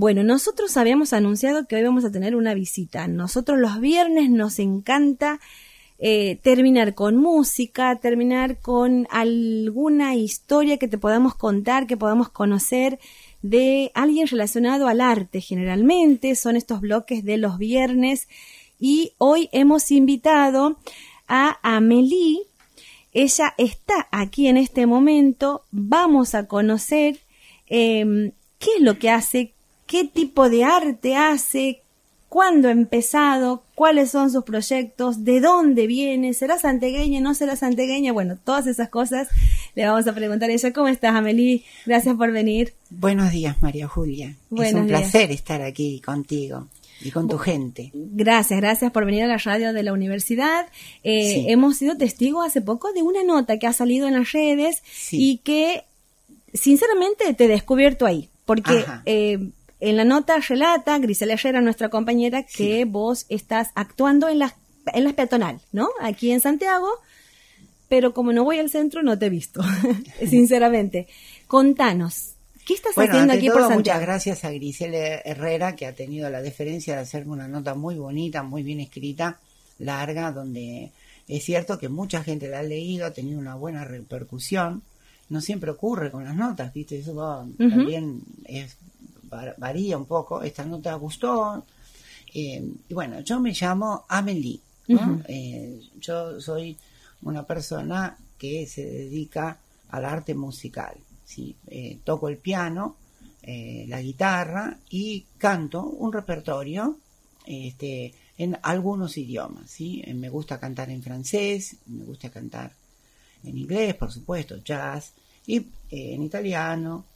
Bueno, nosotros habíamos anunciado que hoy vamos a tener una visita. Nosotros los viernes nos encanta eh, terminar con música, terminar con alguna historia que te podamos contar, que podamos conocer de alguien relacionado al arte generalmente. Son estos bloques de los viernes. Y hoy hemos invitado a Amelie. Ella está aquí en este momento. Vamos a conocer em, qué es lo que hace, qué tipo de arte hace, cuándo ha empezado, cuáles son sus proyectos, de dónde viene, será santegueña, no será santegueña, bueno, todas esas cosas le vamos a preguntar a ella. ¿Cómo estás, Amelie? Gracias por venir. Buenos días, María Julia. es un placer estar aquí contigo y con tu gente. Gracias, gracias por venir a la radio de la universidad. Eh, hemos sido testigos hace poco de una nota que ha salido en las redes y que sinceramente te he descubierto ahí, porque eh, en la nota relata Grisela Herrera, nuestra compañera, que vos estás actuando en las en la peatonal, ¿no? Aquí en Santiago, pero como no voy al centro no te he visto, sinceramente. Contanos, ¿qué estás haciendo aquí por Santiago? Muchas gracias a Grisela Herrera que ha tenido la deferencia de hacerme una nota muy bonita, muy bien escrita, larga, donde es cierto que mucha gente la ha leído, ha tenido una buena repercusión. No siempre ocurre con las notas, ¿viste? Eso también es varía un poco, esta nota gustó. Eh, y bueno, yo me llamo Amelie, eh, yo soy una persona que se dedica al arte musical, ¿sí? Eh, toco el piano, la guitarra y canto un repertorio este, en algunos idiomas, ¿sí? Me gusta cantar en francés, me gusta cantar en inglés, por supuesto, jazz, y en italiano,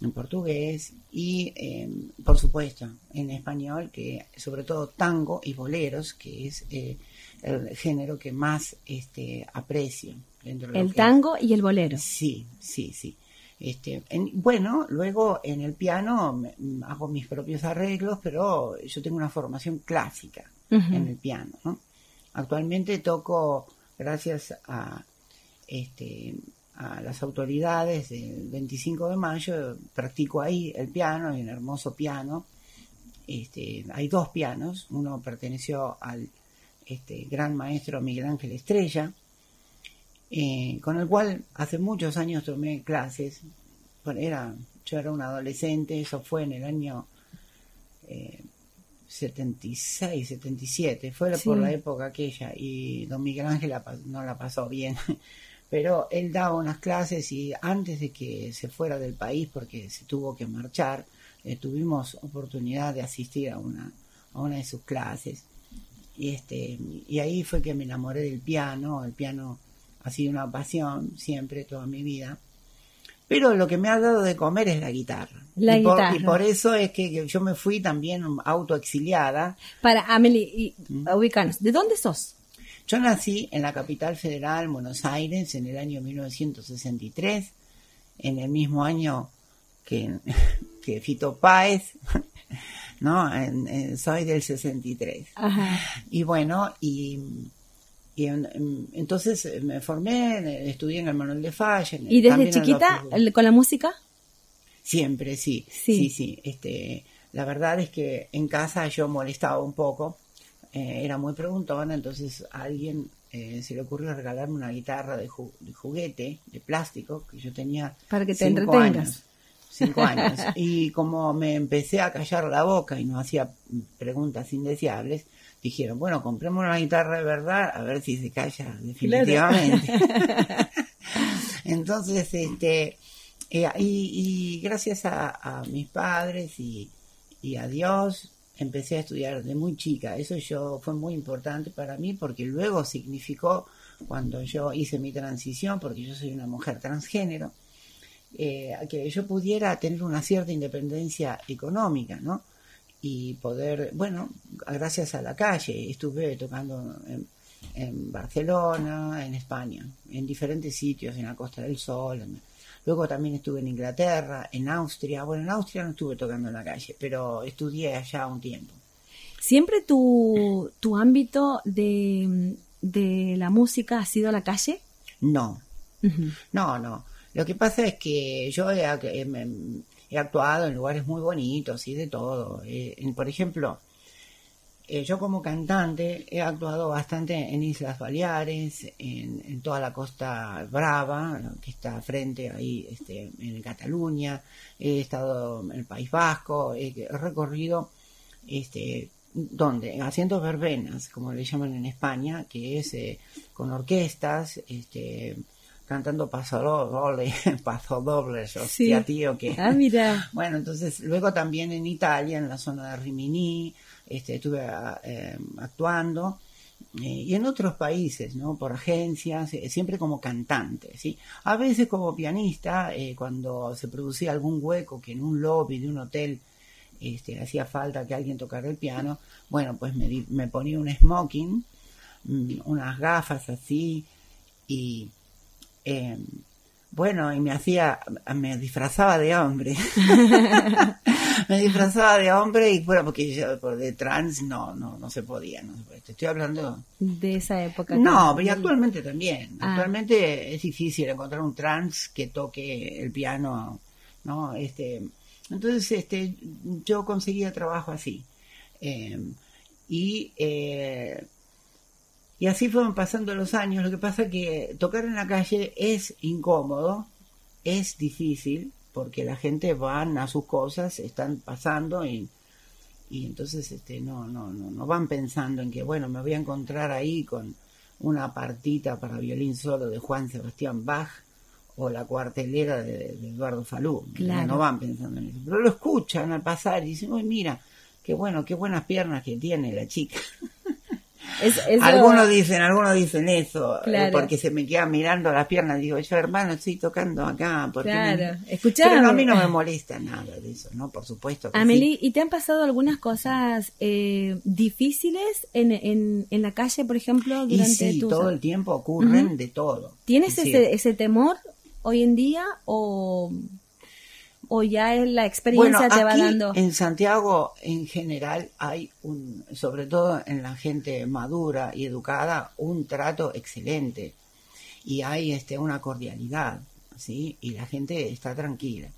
en portugués y, em, por supuesto, en español, que sobre todo tango y boleros, que es eh, el género que más este, aprecio. el tango y el bolero. Sí, sí, sí. Este, bueno, luego en el piano hago mis propios arreglos, pero yo tengo una formación clásica en el piano. Actualmente toco, gracias a este, a las autoridades del 25 de mayo, practico ahí el piano, hay un hermoso piano, este, hay dos pianos, uno perteneció al este, gran maestro Miguel Ángel Estrella, eh, con el cual hace muchos años tomé clases, bueno, era, yo era un adolescente, eso fue en el año 76, eh, 77, fue por la época aquella, y don Miguel Ángel no la pasó bien pero él daba unas clases y antes de que se fuera del país, porque se tuvo que marchar, eh, tuvimos oportunidad de asistir a una, a una de sus clases. Y, este, y ahí fue que me enamoré del piano, el piano ha sido una pasión siempre, toda mi vida. Pero lo que me ha dado de comer es la guitarra. La y, guitarra. Por, y por eso es que yo me fui también autoexiliada. Para Amelie, y, ¿Mm? ubicanos, ¿de dónde sos? Yo nací en la capital federal, Buenos Aires, en el año 1963, en el mismo año que, que Fito Páez, ¿no? soy del 63. Y bueno, y, entonces me formé, estudié en el Manuel de Falla. ¿Y desde chiquita con la música? Siempre, sí, sí, sí, Este, la verdad es que en casa yo molestaba un poco eh, era muy preguntona, entonces a alguien eh, se le ocurrió regalarme una guitarra de, juguete, de plástico, que yo tenía Para que te cinco años. Cinco años. Y como me empecé a callar la boca y no hacía preguntas indeseables, dijeron, bueno, compremos una guitarra de verdad, a ver si se calla definitivamente. Entonces, este, eh, y, gracias a, mis padres y, y a Dios, empecé a estudiar de muy chica. Eso yo fue muy importante para mí porque luego significó cuando yo hice mi transición, porque yo soy una mujer transgénero, eh, que yo pudiera tener una cierta independencia económica, ¿no? Y poder, bueno, gracias a la calle, estuve tocando en, en Barcelona, en España, en diferentes sitios, en la Costa del Sol, en, Luego también estuve en Inglaterra, en Austria. Bueno, en Austria no estuve tocando en la calle, pero estudié allá un tiempo. ¿Siempre tu, tu ámbito de, de la música ha sido la calle? No, no, no. Lo que pasa es que yo he, he actuado en lugares muy bonitos y de todo. Eh, por ejemplo, eh, yo como cantante he actuado bastante en Islas Baleares, en, toda la costa brava, que está frente ahí este, en Cataluña, he estado en el País Vasco, he, recorrido este, donde haciendo verbenas, como le llaman en España, que es eh, con orquestas, este, cantando pasodobles, pasodobles, hostia, tío, que... Ah, mira. bueno, entonces, luego también en Italia, en la zona de Rimini, este, estuve ah, em, actuando, eh, y en otros países, ¿no? Por agencias, eh, siempre como cantante, ¿sí? A veces como pianista, eh, cuando se producía algún hueco que en un lobby de un hotel este, hacía falta que alguien tocara el piano, bueno, pues me, me ponía un smoking, mm, unas gafas así, y em, bueno, y me hacía, me disfrazaba de hombre. me disfrazaba de hombre y bueno, porque yo por de trans no, no, no se podía, no Te estoy hablando de esa época. No, pero actualmente también. Ah. Actualmente es difícil encontrar un trans que toque el piano, ¿no? Este, entonces, este, yo conseguía trabajo así. Em, y eh, y así fueron pasando los años. Lo que pasa que tocar en la calle es incómodo, es difícil, porque la gente van a sus cosas, están pasando y, y entonces este, no, no, no, no van pensando en que, bueno, me voy a encontrar ahí con una partita para violín solo de Juan Sebastián Bach o la cuartelera de, Eduardo Falú. No van pensando en eso. Pero lo escuchan al pasar y dicen, uy, mira, qué bueno, qué buenas piernas que tiene la chica. Algunos dicen, algunos dicen eso, eh, porque se me quedan mirando las piernas. Digo, yo hermano, estoy tocando acá. Porque claro, Pero a mí no me molesta nada de eso, ¿no? Por supuesto. Que ¿y te han pasado algunas cosas eh, difíciles en, en, en, la calle, por ejemplo, durante y sí, todo el tiempo ocurren de todo. ¿Tienes ese, ese temor hoy en día o o ya la experiencia te va dando? En Santiago, en general, hay un, sobre todo en la gente madura y educada, un trato excelente y hay este una cordialidad, ¿sí? Y la gente está tranquila.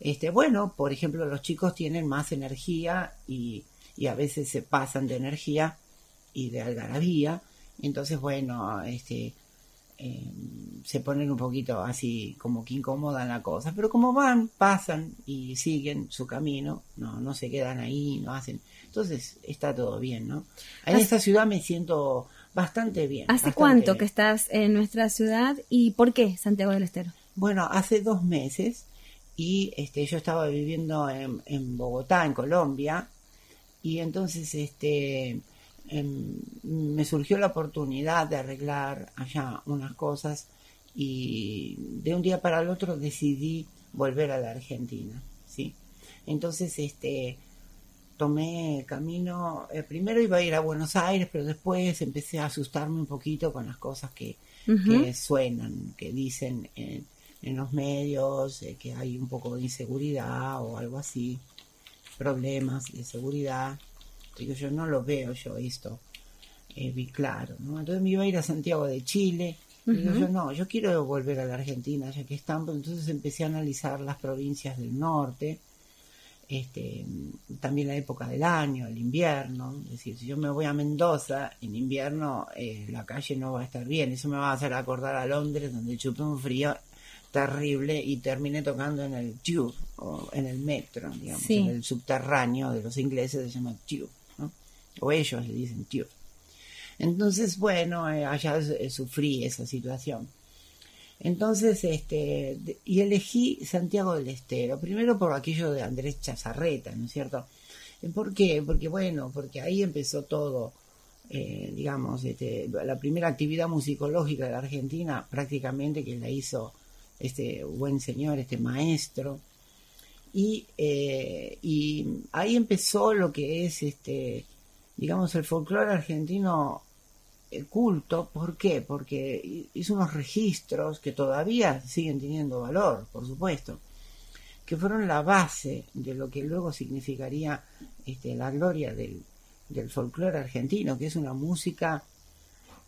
Este, bueno, por ejemplo, los chicos tienen más energía y, y a veces se pasan de energía y de algarabía. Entonces, bueno, este, eh, se ponen un poquito así como que incomodan la cosa, pero como van, pasan y siguen su camino, no, no se quedan ahí, no hacen, entonces está todo bien, ¿no? En esta ciudad me siento bastante bien. ¿Hace cuánto que estás en nuestra ciudad y por qué Santiago del Estero? Bueno, hace dos meses y este, yo estaba viviendo en, en Bogotá, en Colombia, y entonces este Em, me surgió la oportunidad de arreglar allá unas cosas y de un día para el otro decidí volver a la Argentina, ¿sí? Entonces, este, tomé camino, eh, primero iba a ir a Buenos Aires, pero después empecé a asustarme un poquito con las cosas que, suenan, que dicen en, los medios, eh, que hay un poco de inseguridad o algo así, problemas de seguridad. Digo, yo no lo veo yo esto, eh, vi claro, ¿no? Entonces me iba a ir a Santiago de Chile. Digo, yo no, yo quiero volver a la Argentina, ya que están, entonces empecé a analizar las provincias del norte, este, también la época del año, el invierno, es decir, si yo me voy a Mendoza, en invierno eh, la calle no va a estar bien, eso me va a hacer acordar a Londres, donde chupé un frío terrible y terminé tocando en el tube, o en el metro, digamos, en el subterráneo de los ingleses se llama tube o ellos le dicen tío. Entonces, bueno, eh, allá eh, sufrí esa situación. Entonces, este, y elegí Santiago del Estero, primero por aquello de Andrés Chazarreta, ¿no es cierto? ¿Por qué? Porque, bueno, porque ahí empezó todo, eh, digamos, este, la primera actividad musicológica de la Argentina, prácticamente que la hizo este buen señor, este maestro, y ahí empezó lo que es este digamos, el folclore argentino el culto. ¿Por qué? Porque hizo unos registros que todavía siguen teniendo valor, por supuesto, que fueron la base de lo que luego significaría este, la gloria del, del folclore argentino, que es una música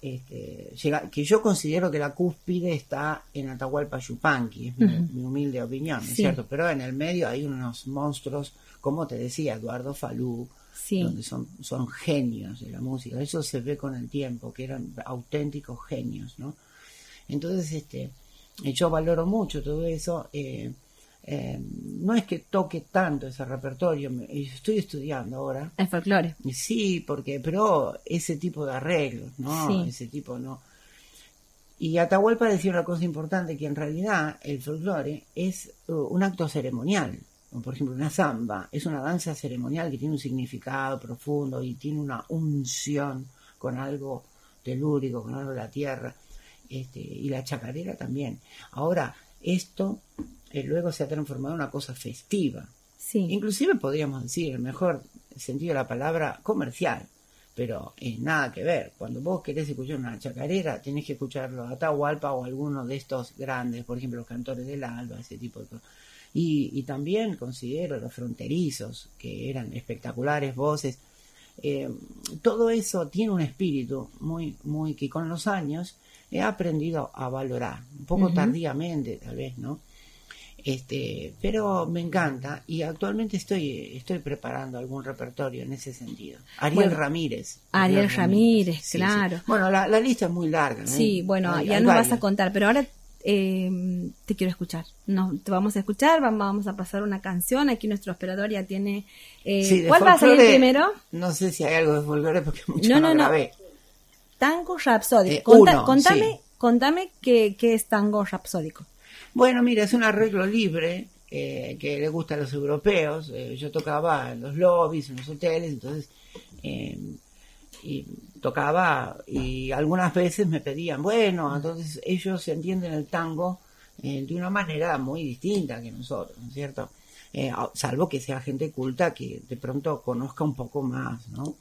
este, llega, que yo considero que la cúspide está en Atahualpa Yupanqui, es mi, mi humilde opinión, ¿no es cierto? Pero en el medio hay unos monstruos, como te decía, Eduardo Falú, donde son, son genios de la música. Eso se ve con el tiempo, que eran auténticos genios, ¿no? Entonces, este, yo valoro mucho todo eso. Eh, eh, no es que toque tanto ese repertorio, estoy estudiando ahora. El folclore. Sí, porque, pero ese tipo de arreglos, ¿no? Ese tipo, ¿no? Y Atahualpa decía una cosa importante, que en realidad el folclore es uh, un acto ceremonial. Por ejemplo, una samba es una danza ceremonial que tiene un significado profundo y tiene una unción con algo telúrico, con algo de la tierra. Este, y la chacarera también. Ahora, esto eh, luego se ha transformado en una cosa festiva. Sí. Inclusive podríamos decir, el mejor sentido de la palabra, comercial. Pero es nada que ver. Cuando vos querés escuchar una chacarera, tenés que escucharlo a Atahualpa o alguno de estos grandes, por ejemplo, los cantores del alba, ese tipo de cosas. Y, también considero los fronterizos, que eran espectaculares voces. Eh, todo eso tiene un espíritu muy, muy que con los años he aprendido a valorar, un poco tardíamente tal vez, ¿no? Este, pero me encanta y actualmente estoy, estoy preparando algún repertorio en ese sentido. Ariel Ramírez. Ariel, Ramírez, claro. Bueno, la, lista es muy larga. Sí, bueno, ya nos vas a contar, pero ahora eh, te quiero escuchar. No, te vamos a escuchar, vamos a pasar una canción. Aquí nuestro operador ya tiene. Eh, ¿Cuál va a salir primero? No sé si hay algo de folclore porque mucho no, no, no, Tango rapsódico. Eh, contame, contame qué, qué es tango rapsódico. Bueno, mira, es un arreglo libre eh, que le gusta a los europeos. Eh, yo tocaba en los lobbies, en los hoteles, entonces eh, y tocaba y algunas veces me pedían, bueno, entonces ellos entienden el tango de una manera muy distinta que nosotros, ¿no es cierto? salvo que sea gente culta que de pronto conozca un poco más, ¿no?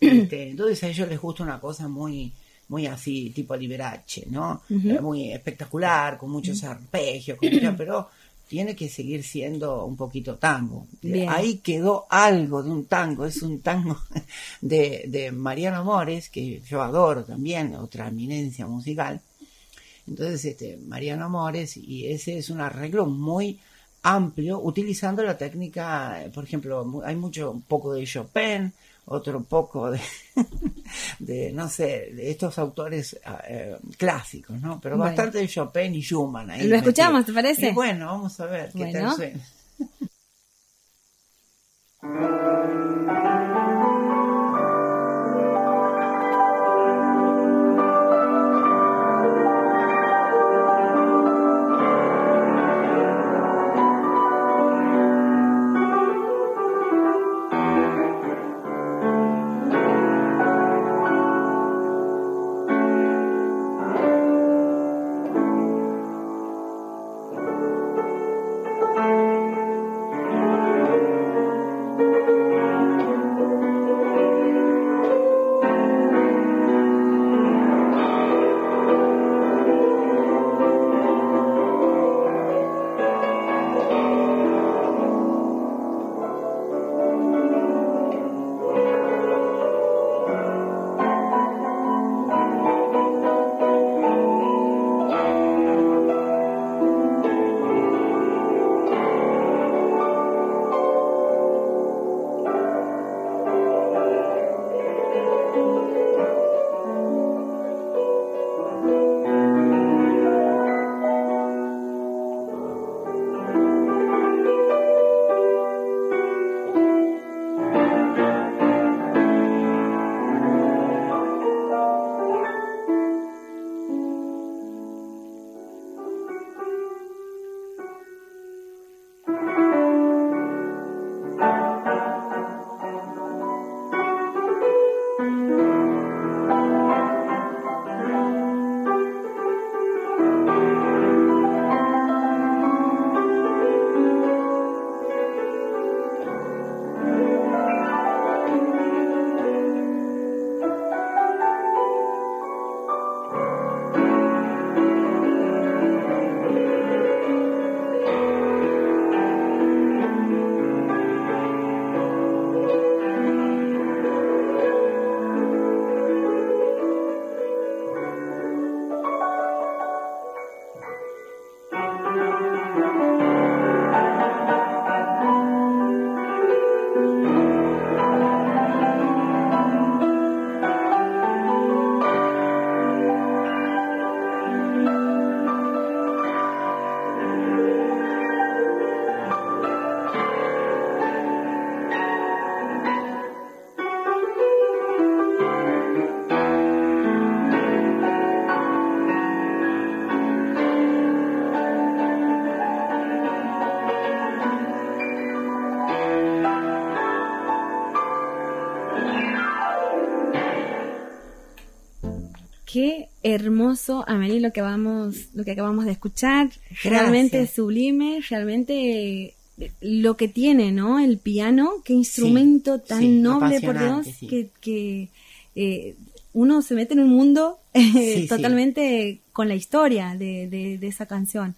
Este, entonces a ellos les gusta una cosa muy muy así, tipo Liberace, ¿no? Muy espectacular, con muchos arpegios, pero tiene que seguir siendo un poquito tango. Ahí quedó algo de un tango, es un tango de, de Mariano Mores, que yo adoro también, otra eminencia musical. Entonces, este, Mariano Mores, y ese es un arreglo muy amplio, utilizando la técnica, por ejemplo, hay mucho, un poco de Chopin, otro poco de, de no sé, de estos autores ah, eh, clásicos, ¿no? Pero bastante de Chopin y Schumann. Ahí ¿Lo escuchamos, te parece? bueno, vamos a ver qué tal suena. hermoso, Amelie, lo que vamos, lo que acabamos de escuchar. Realmente sublime, realmente eh, lo que tiene, ¿no? El piano, qué instrumento tan noble, por Dios, que, que eh, uno se mete en un mundo eh, totalmente con la historia de, de, esa canción.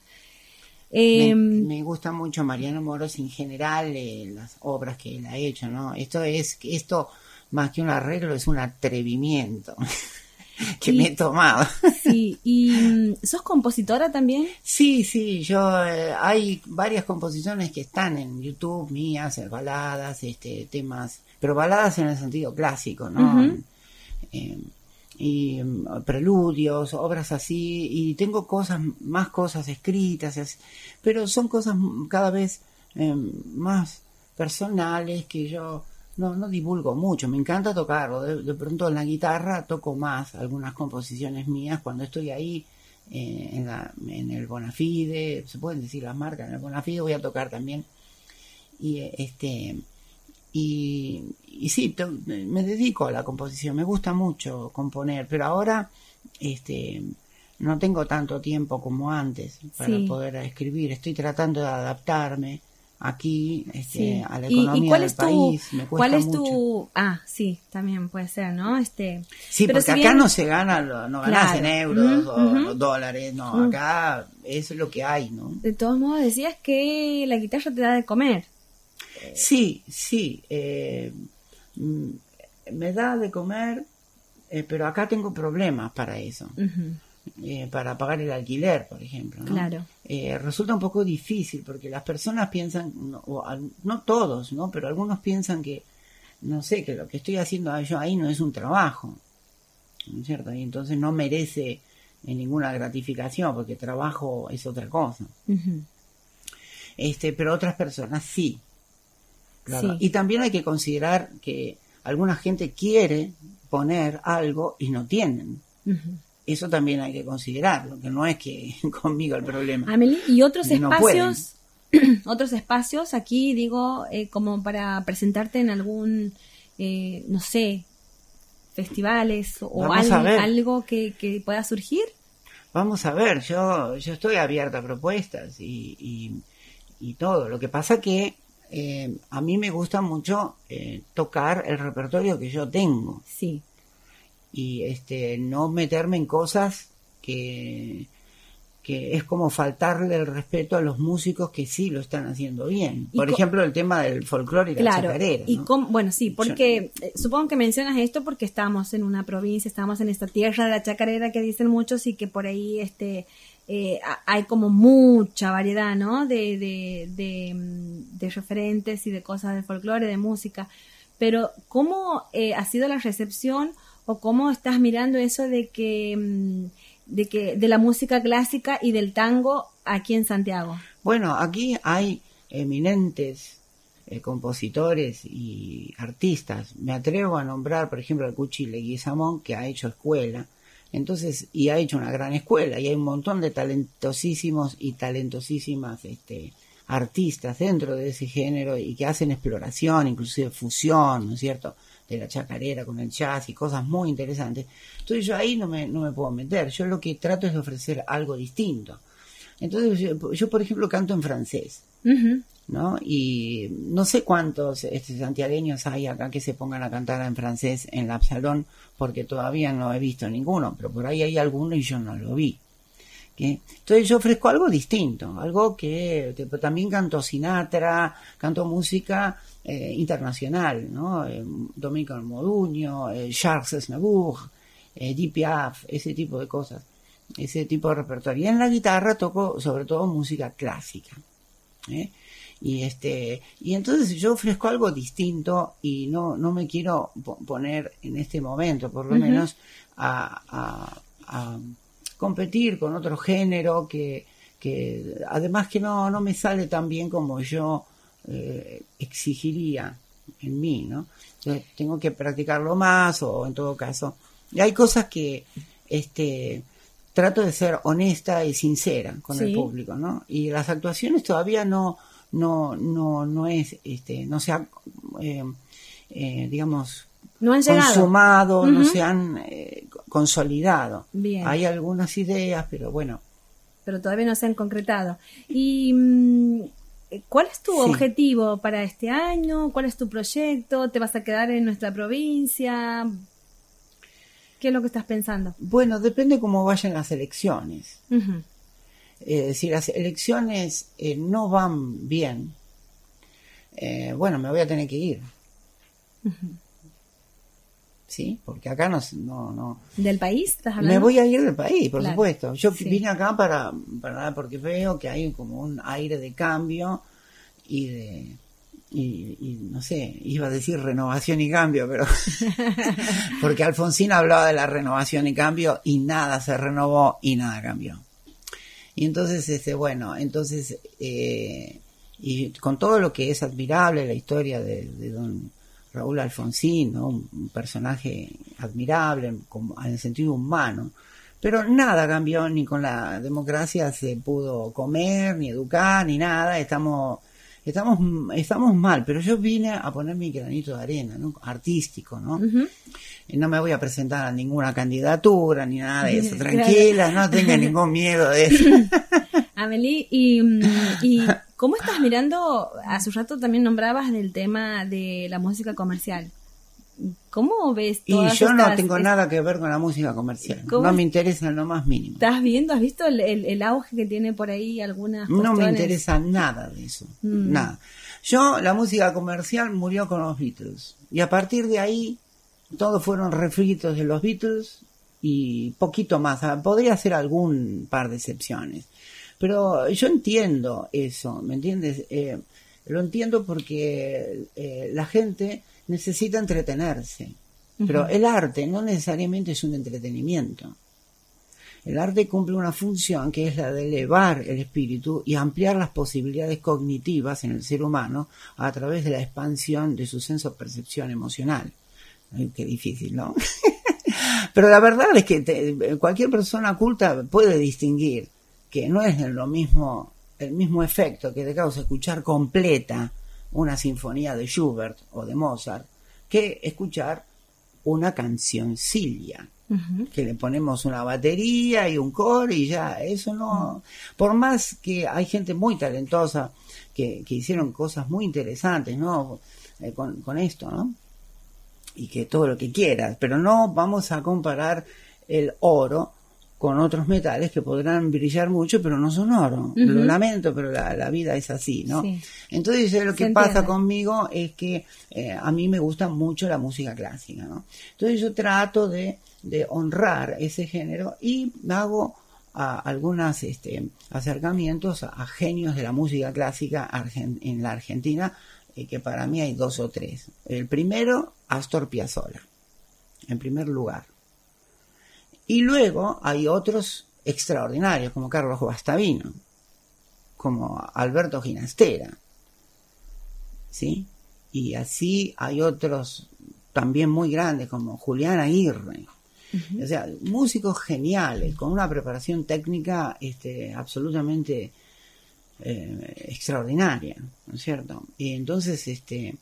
me, em, gusta mucho Mariano Moros en general, las obras que él ha hecho, ¿no? Esto es, esto más que un arreglo es un atrevimiento. que me he tomado. Sí, ¿y mm, sos compositora también? Sí, sí, yo eh, hay varias composiciones que están en YouTube mías, eh, baladas, este, temas, pero baladas en el sentido clásico, ¿no? Em, y mm, preludios, obras así, y tengo cosas, más cosas escritas, pero son cosas cada vez em, más personales que yo no, no divulgo mucho, me encanta tocarlo. De, pronto en la guitarra toco más algunas composiciones mías cuando estoy ahí eh, en, la, en el Bonafide, se pueden decir las marcas, en el Bonafide voy a tocar también. Y este y, y sí, me dedico a la composición, me gusta mucho componer, pero ahora este no tengo tanto tiempo como antes para poder escribir, estoy tratando de adaptarme aquí este, a la economía del país. Me ¿Cuál es tu...? Ah, sí, también puede ser, ¿no? Este, sí, porque acá no se gana, no ganas en euros o dólares, no, acá es lo que hay, ¿no? De todos modos, decías que la guitarra te da de comer. Sí, sí, eh, mm, me da de comer, eh, pero acá tengo problemas para eso. Eh, para pagar el alquiler, por ejemplo. ¿no? Claro. Eh, resulta un poco difícil porque las personas piensan, no, no, todos, ¿no? Pero algunos piensan que, no sé, que lo que estoy haciendo yo ahí no es un trabajo, ¿no es cierto? Y entonces no merece eh, ninguna gratificación porque trabajo es otra cosa. Este, pero otras personas sí. Claro. Y también hay que considerar que alguna gente quiere poner algo y no tienen. Eso también hay que considerarlo, que no es que conmigo el problema. Amelie, y otros espacios, otros espacios aquí, digo, eh, como para presentarte en algún, eh, no sé, festivales o algo, que, que, pueda surgir. Vamos a ver, yo, yo estoy abierta a propuestas y, y, todo. Lo que pasa que eh, a mí me gusta mucho tocar el repertorio que yo tengo. Sí y este no meterme en cosas que, que es como faltarle el respeto a los músicos que sí lo están haciendo bien. Por ejemplo, el tema del folclore y la chacarera. Y bueno, sí, porque eh, supongo que mencionas esto porque estamos en una provincia, estamos en esta tierra de la chacarera que dicen muchos y que por ahí este eh, hay como mucha variedad, ¿no? De, de, de, mm, de, referentes y de cosas de folclore, de música. Pero, ¿cómo eh, ha sido la recepción? O cómo estás mirando eso de que mm, de que de la música clásica y del tango aquí en Santiago. Bueno, aquí hay eminentes eh, compositores y artistas. Me atrevo a nombrar, por ejemplo, al Cuchi Leguizamón, que ha hecho escuela. Entonces, y ha hecho una gran escuela, y hay un montón de talentosísimos y talentosísimas este, artistas dentro de ese género y que hacen exploración, inclusive fusión, ¿no es cierto? De la chacarera con el jazz y cosas muy interesantes. Entonces yo ahí no me, no me puedo meter, yo lo que trato es de ofrecer algo distinto. Entonces yo, por ejemplo canto en francés, ¿no? Y no sé cuántos este, santiagueños hay acá que se pongan a cantar en francés en la salón porque todavía no he visto ninguno, pero por ahí hay alguno y yo no lo vi. Entonces yo ofrezco algo distinto, algo que, también canto Sinatra, canto música eh, internacional, ¿no? Eh, Domenico Moduño, eh, Charles Aznavour, eh, Piaf, ese tipo de cosas, ese tipo de repertorio. Y en la guitarra toco sobre todo música clásica. Y este, y entonces yo ofrezco algo distinto y no, no me quiero poner en este momento, por lo menos, a competir con otro género que, que además que no, no me sale tan bien como yo eh, exigiría en mí, ¿no? Entonces tengo que practicarlo más o en todo caso. Y hay cosas que este trato de ser honesta y sincera con el público, ¿no? Y las actuaciones todavía no no no no es este no se ha eh, eh, digamos no consumado, no se han consolidado. Bien. Hay algunas ideas, pero bueno. Pero todavía no se han concretado. ¿Y mm, cuál es tu Sí. objetivo para este año? ¿Cuál es tu proyecto? ¿Te vas a quedar en nuestra provincia? ¿Qué es lo que estás pensando? Bueno, depende cómo vayan las elecciones. Eh, si las elecciones eh, no van bien, eh, bueno, me voy a tener que ir. ¿Sí? Porque acá no, no, no, ¿Del país estás hablando? Me voy a ir del país, por Claro, supuesto. Yo sí. vine acá para, para porque veo que hay como un aire de cambio y de y, y no sé, iba a decir renovación y cambio, pero porque Alfonsín hablaba de la renovación y cambio y nada se renovó y nada cambió. Y entonces, este, bueno, entonces, eh, y con todo lo que es admirable la historia de, de don Raúl Alfonsín, ¿no? un, personaje admirable como, en el sentido humano, pero nada cambió, ni con la democracia se pudo comer, ni educar, ni nada, estamos, estamos, estamos mal, pero yo vine a poner mi granito de arena, ¿no? artístico, ¿no? No me voy a presentar a ninguna candidatura ni nada de eso. Tranquila, no tenga ningún miedo de eso. Amelie, y, mm, y ¿cómo estás mirando? Hace un rato también nombrabas del tema de la música comercial. ¿Cómo ves Y todas yo no tengo nada que ver con la música comercial. ¿Cómo No me interesa en lo más mínimo. ¿Estás viendo? ¿Has visto el, el- el auge que tiene por ahí algunas No me cuestiones? interesa nada de eso. Mm. Nada. Yo, la música comercial murió con los Beatles. Y a partir de ahí, todos fueron refritos de los Beatles y poquito más. Ah, Podría ser algún par de excepciones. Pero yo entiendo eso, ¿me entiendes? Eh, lo entiendo porque eh, la gente necesita entretenerse. Pero el arte no necesariamente es un entretenimiento. El arte cumple una función que es la de elevar el espíritu y ampliar las posibilidades cognitivas en el ser humano a través de la expansión de su senso percepción emocional. Ay, qué difícil, ¿no? Pero la verdad es que te- cualquier persona culta puede distinguir que no es lo mismo el mismo efecto que te causa escuchar completa una sinfonía de Schubert o de Mozart que escuchar una cancioncilla Ujú. que le ponemos una batería y un coro y ya, eso no, por más que hay gente muy talentosa que, que hicieron cosas muy interesantes, ¿no? Eh, con, con esto, ¿no? Y que todo lo que quieras, pero no vamos a comparar el oro con otros metales que podrán brillar mucho, pero no son oro. Ujú. Lo lamento, pero la, la vida es así, ¿no? Sí. Entonces lo que pasa conmigo es que eh, a mí me gusta mucho la música clásica, ¿no? Entonces yo trato de, de honrar ese género y hago a, algunos este, acercamientos a, a genios de la música clásica en la Argentina, eh, que para mí hay dos o tres. El primero, Astor Piazzolla, en primer lugar. Y luego hay otros extraordinarios, como Carlos Guastavino, como Alberto Ginastera. ¿Sí? Y así hay otros también muy grandes, como Julián Aguirre. O sea, músicos geniales, con una preparación técnica este, absolutamente eh, extraordinaria, ¿no es cierto? Y entonces, este,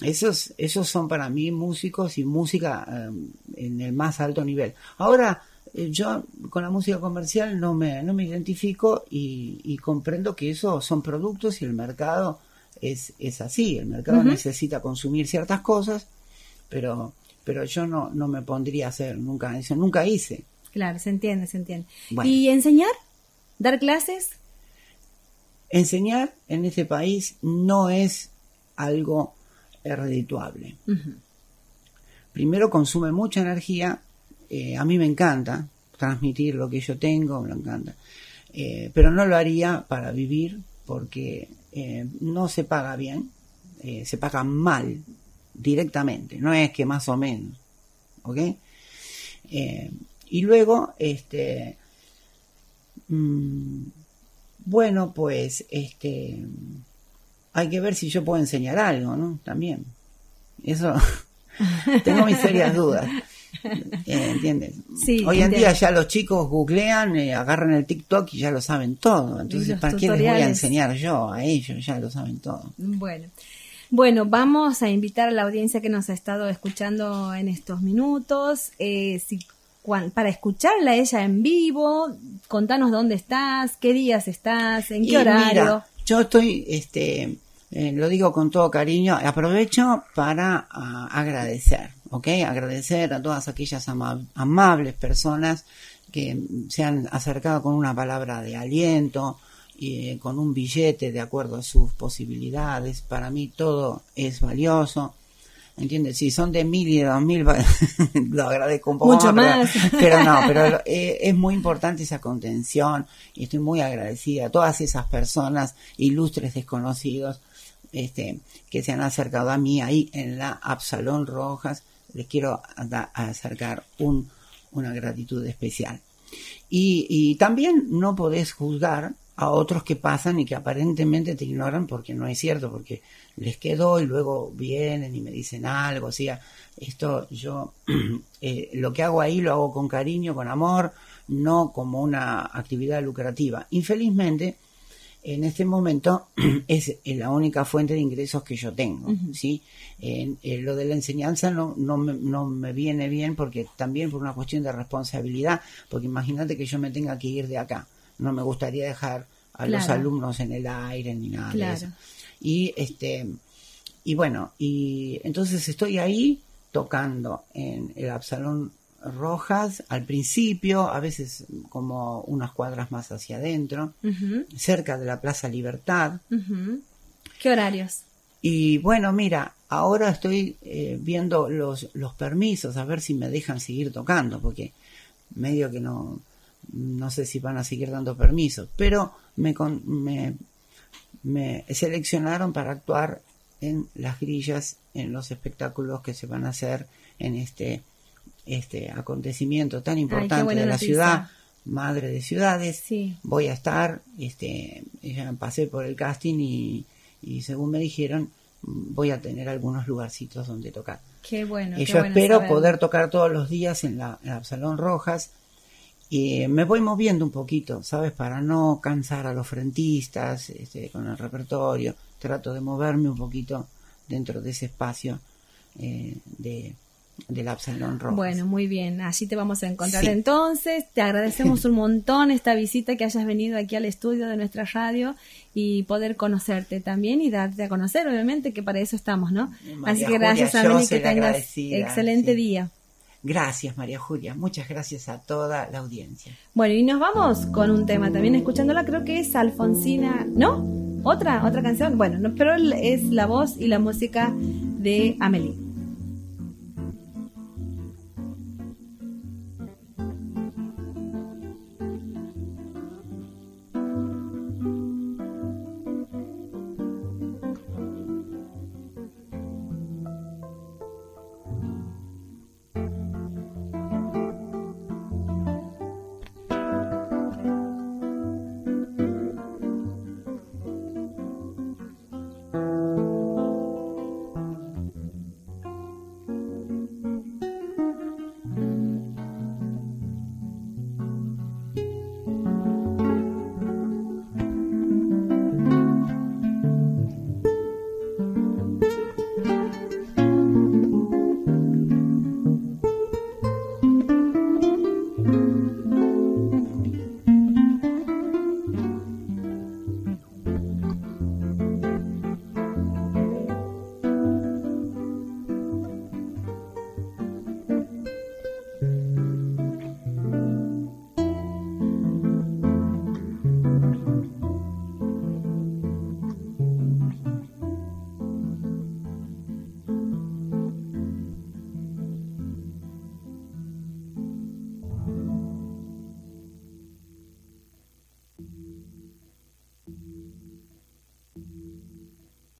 esos, esos son para mí músicos y música eh, en el más alto nivel. Ahora, yo con la música comercial no me, no me identifico y, y comprendo que eso son productos y el mercado es, es así. El mercado necesita consumir ciertas cosas, pero, pero yo no, no me pondría a hacer nunca eso, nunca hice. Claro, se entiende, se entiende. Bueno. ¿Y enseñar? ¿Dar clases? Enseñar en este país no es algo eh, redituable. Primero consume mucha energía, eh, a mí me encanta transmitir lo que yo tengo, me encanta, Eh, pero no lo haría para vivir porque eh, no se paga bien, se paga mal directamente, no es que más o menos, ¿ok? Y luego, este, mm, bueno, pues, este, hay que ver si yo puedo enseñar algo, ¿no? También. Eso, tengo mis serias dudas. ¿Entiendes? Sí, Hoy en entiendo. día ya los chicos googlean, eh, agarran el TikTok y ya lo saben todo. Entonces, ¿para qué les voy a tutoriales. enseñar yo? A ellos ya lo saben todo. Bueno. Bueno, vamos a invitar a la audiencia que nos ha estado escuchando en estos minutos. Eh, si para escucharla ella en vivo. Contanos dónde estás, qué días estás, en qué horario. yo estoy, este, eh, lo digo con todo cariño, aprovecho para ah, agradecer, ¿ok? Agradecer a todas aquellas amables personas que se han acercado con una palabra de aliento, y, eh, con un billete de acuerdo a sus posibilidades. Para mí todo es valioso. ¿Entiendes? Si son de mil y de dos mil, lo agradezco un poco Mucho más. Pero, no, pero eh, es muy importante esa contención y estoy muy agradecida a todas esas personas, ilustres desconocidos, este, que se han acercado a mí ahí en la Absalón Rojas. Les quiero acercar un, una gratitud especial. Y, también no podés juzgar a otros que pasan y que aparentemente te ignoran porque no es cierto, porque les quedó y luego vienen y me dicen algo, o sea, esto yo eh, lo que hago ahí lo hago con cariño, con amor, no como una actividad lucrativa. Infelizmente, en este momento es la única fuente de ingresos que yo tengo, ¿sí? lo de la enseñanza no, no, me, no me viene bien porque también por una cuestión de responsabilidad, porque imagínate que yo me tenga que ir de acá no me gustaría dejar a los alumnos en el aire ni nada de eso. Y este y bueno, y entonces estoy ahí tocando en el Absalón Rojas al principio, a veces como unas cuadras más hacia adentro, cerca de la Plaza Libertad. ¿Qué horarios? Y bueno, mira, ahora estoy eh, viendo los, los permisos, a ver si me dejan seguir tocando, porque medio que no, no sé si van a seguir dando permisos, pero me, me, me seleccionaron para actuar en las grillas, en los espectáculos que se van a hacer en este, este acontecimiento tan importante de la ciudad, madre de ciudades. Voy a estar, este, ya pasé por el casting y, y según me dijeron, voy a tener algunos lugarcitos donde tocar. Qué bueno. Y yo espero poder tocar todos los días en la, en la Salón Rojas y me voy moviendo un poquito, ¿sabes? Para no cansar a los frentistas este, con el repertorio. Trato de moverme un poquito dentro de ese espacio eh, de, del Absalón Rojas. Bueno, muy bien. Allí te vamos a encontrar entonces. Te agradecemos un montón esta visita que hayas venido aquí al estudio de nuestra radio y poder conocerte también y darte a conocer, obviamente, que para eso estamos, ¿no? Así que gracias a mí que tengas excelente día. Gracias, María Julia. Muchas gracias a toda la audiencia. Bueno, y nos vamos con un tema también escuchándola, creo que es Alfonsina, ¿no? Otra, otra canción. Bueno, pero es la voz y la música de Amelie.